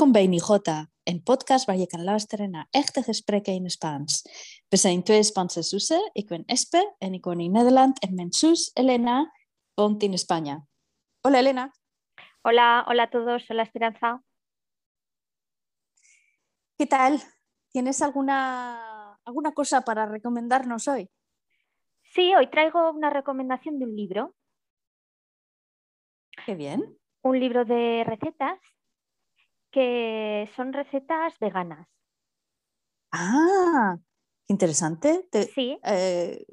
Welkom bij Nijota, een podcast waar je kan luisteren naar echte gesprekken in het Spaans. We zijn twee Spaanse zussen. Ik ben Espe en ik woon in Nederland. En mijn zus Elena woont in España. Hola Elena. Hola, hola a todos. Hola Esperanza. ¿Qué tal? ¿Tienes alguna, alguna cosa para recomendarnos hoy? Sí, hoy traigo una recomendación de un libro. Qué bien. Un libro de recetas que son recetas veganas. Ah, interesante. Te- Sí, eh,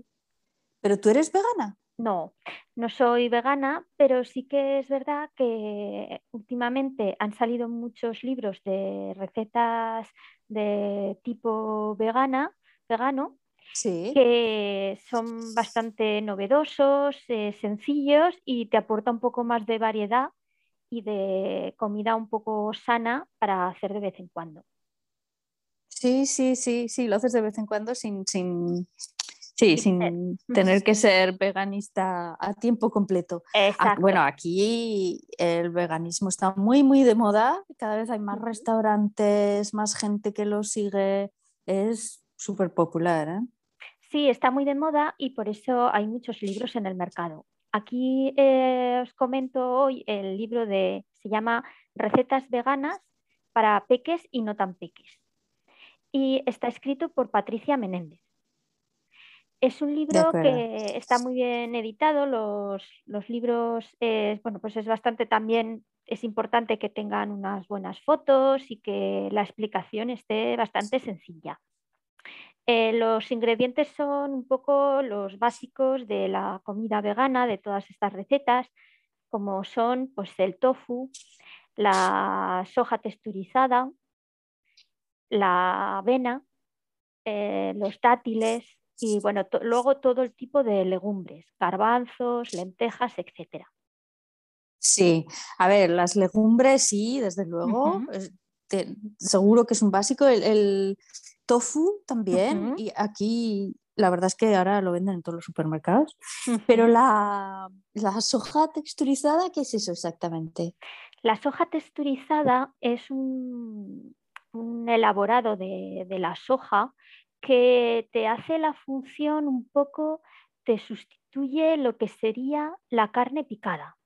¿Pero tú eres vegana? no, no soy vegana, pero sí que es verdad que últimamente han salido muchos libros de recetas de tipo vegana, vegano, Sí. que son bastante novedosos, eh, sencillos y te aporta un poco más de variedad y de comida un poco sana para hacer de vez en cuando. Sí, sí, sí, sí, lo haces de vez en cuando sin, sin, sí, Sin sin tener que ser veganista a tiempo completo. Ah, Exacto. Bueno, aquí el veganismo está muy, muy de moda. Cada vez hay más restaurantes, más gente que lo sigue. Es súper popular, ¿eh? Sí, está muy de moda y por eso hay muchos libros en el mercado. Aquí eh, os comento hoy el libro de, se llama Recetas veganas para peques y no tan peques. Y está escrito por Patricia Menéndez. Es un libro que está muy bien editado. Los, los libros, eh, bueno, pues es bastante también, es importante que tengan unas buenas fotos y que la explicación esté bastante sencilla. Eh, los ingredientes son un poco los básicos de la comida vegana, de todas estas recetas, como son pues, el tofu, la soja texturizada, la avena, eh, los dátiles y bueno, to- luego todo el tipo de legumbres, garbanzos, lentejas, etcétera. Sí, a ver, las legumbres sí, desde luego. Te- seguro que es un básico. El, el tofu también. Y aquí la verdad es que ahora lo venden en todos los supermercados. Pero la, la soja texturizada, ¿qué es eso exactamente? La soja texturizada es un, un elaborado de, de la soja que te hace la función un poco, te sustituye lo que sería la carne picada.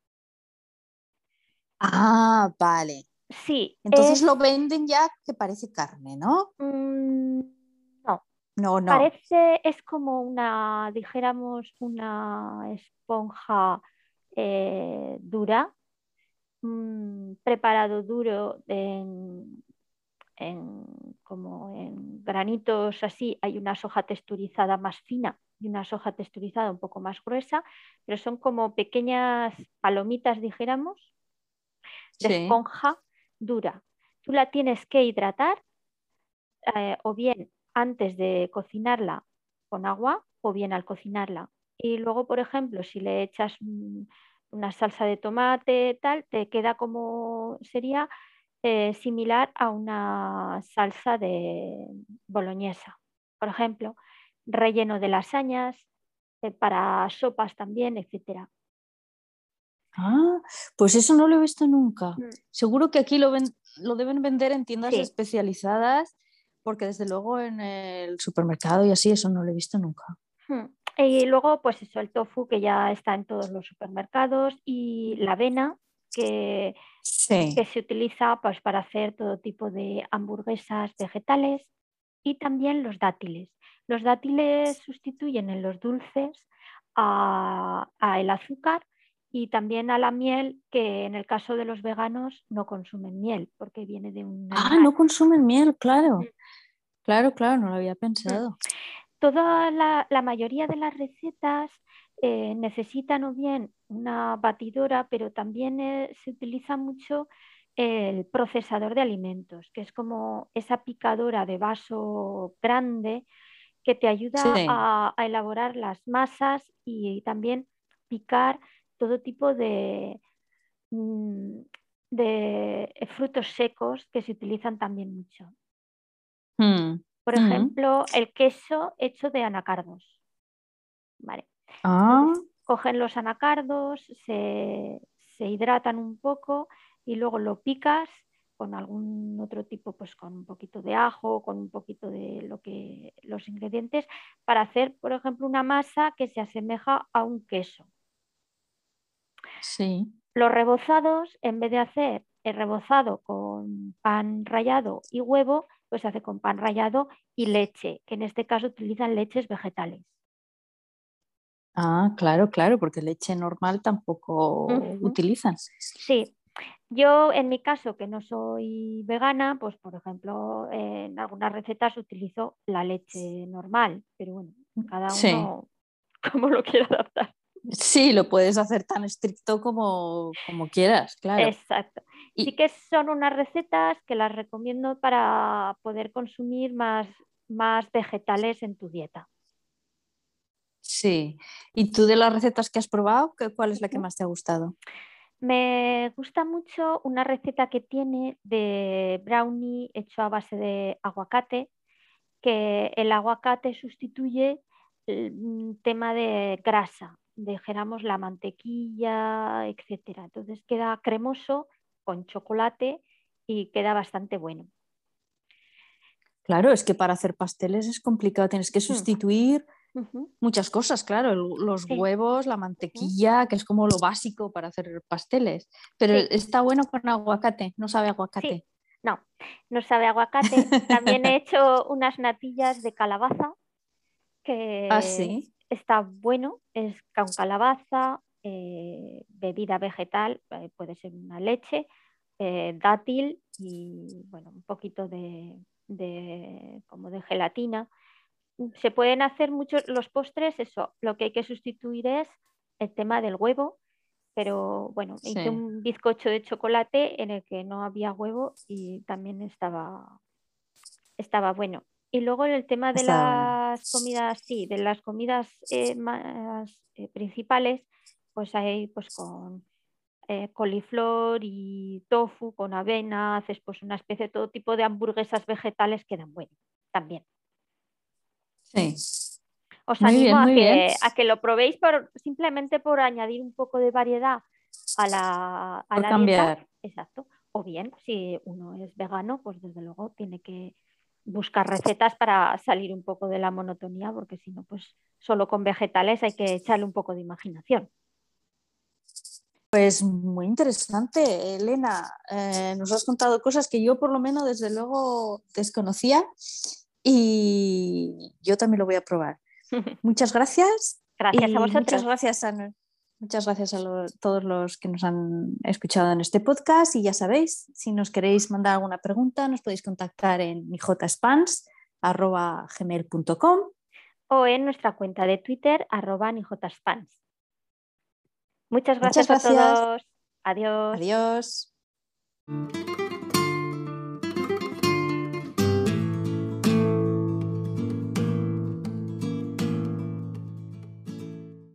Ah, vale. Sí, Entonces es- lo venden ya que parece carne, ¿no? mm, no, No, no. parece, es como una, dijéramos, una esponja eh, dura, mm, preparado duro en, en- como en granitos así, hay una soja texturizada más fina y una soja texturizada un poco más gruesa, pero son como pequeñas palomitas, dijéramos, de Sí. esponja dura. Tú la tienes que hidratar eh, o bien antes de cocinarla con agua o bien al cocinarla. Y luego, por ejemplo, si le echas mm, una salsa de tomate, tal, te queda como sería eh, similar a una salsa de boloñesa, por ejemplo, relleno de lasañas, eh, para sopas también, etcétera. Ah, pues eso no lo he visto nunca. Mm. Seguro que aquí lo, ven- lo deben vender en tiendas Sí. especializadas, porque desde luego en el supermercado y así eso no lo he visto nunca. Hmm. Y luego, pues eso, el tofu que ya está en todos los supermercados y la avena que, Sí. que se utiliza pues, para hacer todo tipo de hamburguesas vegetales y también los dátiles. Los dátiles sustituyen en los dulces a, a el azúcar y también a la miel, que en el caso de los veganos no consumen miel porque viene de un Ah, no consumen miel, claro. Mm. Claro, claro, no lo había pensado. toda la, la mayoría de las recetas eh, necesitan o bien una batidora, pero también eh, se utiliza mucho el procesador de alimentos, que es como esa picadora de vaso grande que te ayuda Sí. a, a elaborar las masas y también picar todo tipo de, mm, de frutos secos que se utilizan también mucho. Mm. Por Mm. ejemplo, el queso hecho de anacardos. Vale. Ah, Entonces, cogen los anacardos, se, se hidratan un poco y luego lo picas con algún otro tipo, pues con un poquito de ajo, con un poquito de lo que los ingredientes, para hacer, por ejemplo, una masa que se asemeja a un queso. Sí. Los rebozados, en vez de hacer el rebozado con pan rallado y huevo, pues se hace con pan rallado y leche, que en este caso utilizan leches vegetales. Ah, claro, claro, porque leche normal tampoco utilizan. Sí, yo en mi caso, que no soy vegana, pues por ejemplo, en algunas recetas utilizo la leche normal, pero bueno, cada uno como lo quiera adaptar. Sí, lo puedes hacer tan estricto como, como quieras, claro. Exacto. Y... Sí que son unas recetas que las recomiendo para poder consumir más, más vegetales en tu dieta. Sí. ¿Y tú de las recetas que has probado, cuál es la que más te ha gustado? Me gusta mucho una receta que tiene de brownie hecho a base de aguacate, que el aguacate sustituye el tema de grasa, dejáramos la mantequilla, etcétera. Entonces queda cremoso con chocolate y queda bastante bueno. Claro, es que para hacer pasteles es complicado, tienes que mm. sustituir muchas cosas, claro, los huevos, la mantequilla, que es como lo básico para hacer pasteles, pero está bueno con aguacate, no sabe aguacate. No, no sabe aguacate. También he hecho unas natillas de calabaza que ¿Ah, sí? Está bueno, es con calabaza, eh, bebida vegetal, eh, puede ser una leche, eh, dátil y bueno, un poquito de, como de gelatina. Se pueden hacer muchos los postres, eso, lo que hay que sustituir es el tema del huevo, pero bueno, hice un bizcocho de chocolate en el que no había huevo y también estaba, estaba bueno. Y luego el tema de las comidas, sí, de las comidas eh, más eh, principales, pues hay pues con eh, coliflor y tofu, con avena, haces pues una especie de todo tipo de hamburguesas vegetales que dan bueno también. Sí. Os animo a, que, a, que, lo probéis por, simplemente por añadir un poco de variedad a la, a cambiar. Exacto. O bien, si uno es vegano, pues desde luego tiene que buscar recetas para salir un poco de la monotonía, porque si no, pues solo con vegetales hay que echarle un poco de imaginación. Pues muy interesante, Elena. Eh, nos has contado cosas que yo por lo menos desde luego desconocía y yo también lo voy a probar. Muchas gracias. Gracias a vosotros. Muchas gracias a, Muchas gracias a todos los que nos han escuchado en este podcast y ya sabéis, si nos queréis mandar alguna pregunta, nos podéis contactar en nijspans.gmail.com o en nuestra cuenta de Twitter arroba nijspans. Muchas gracias, a todos. Adiós. Adiós.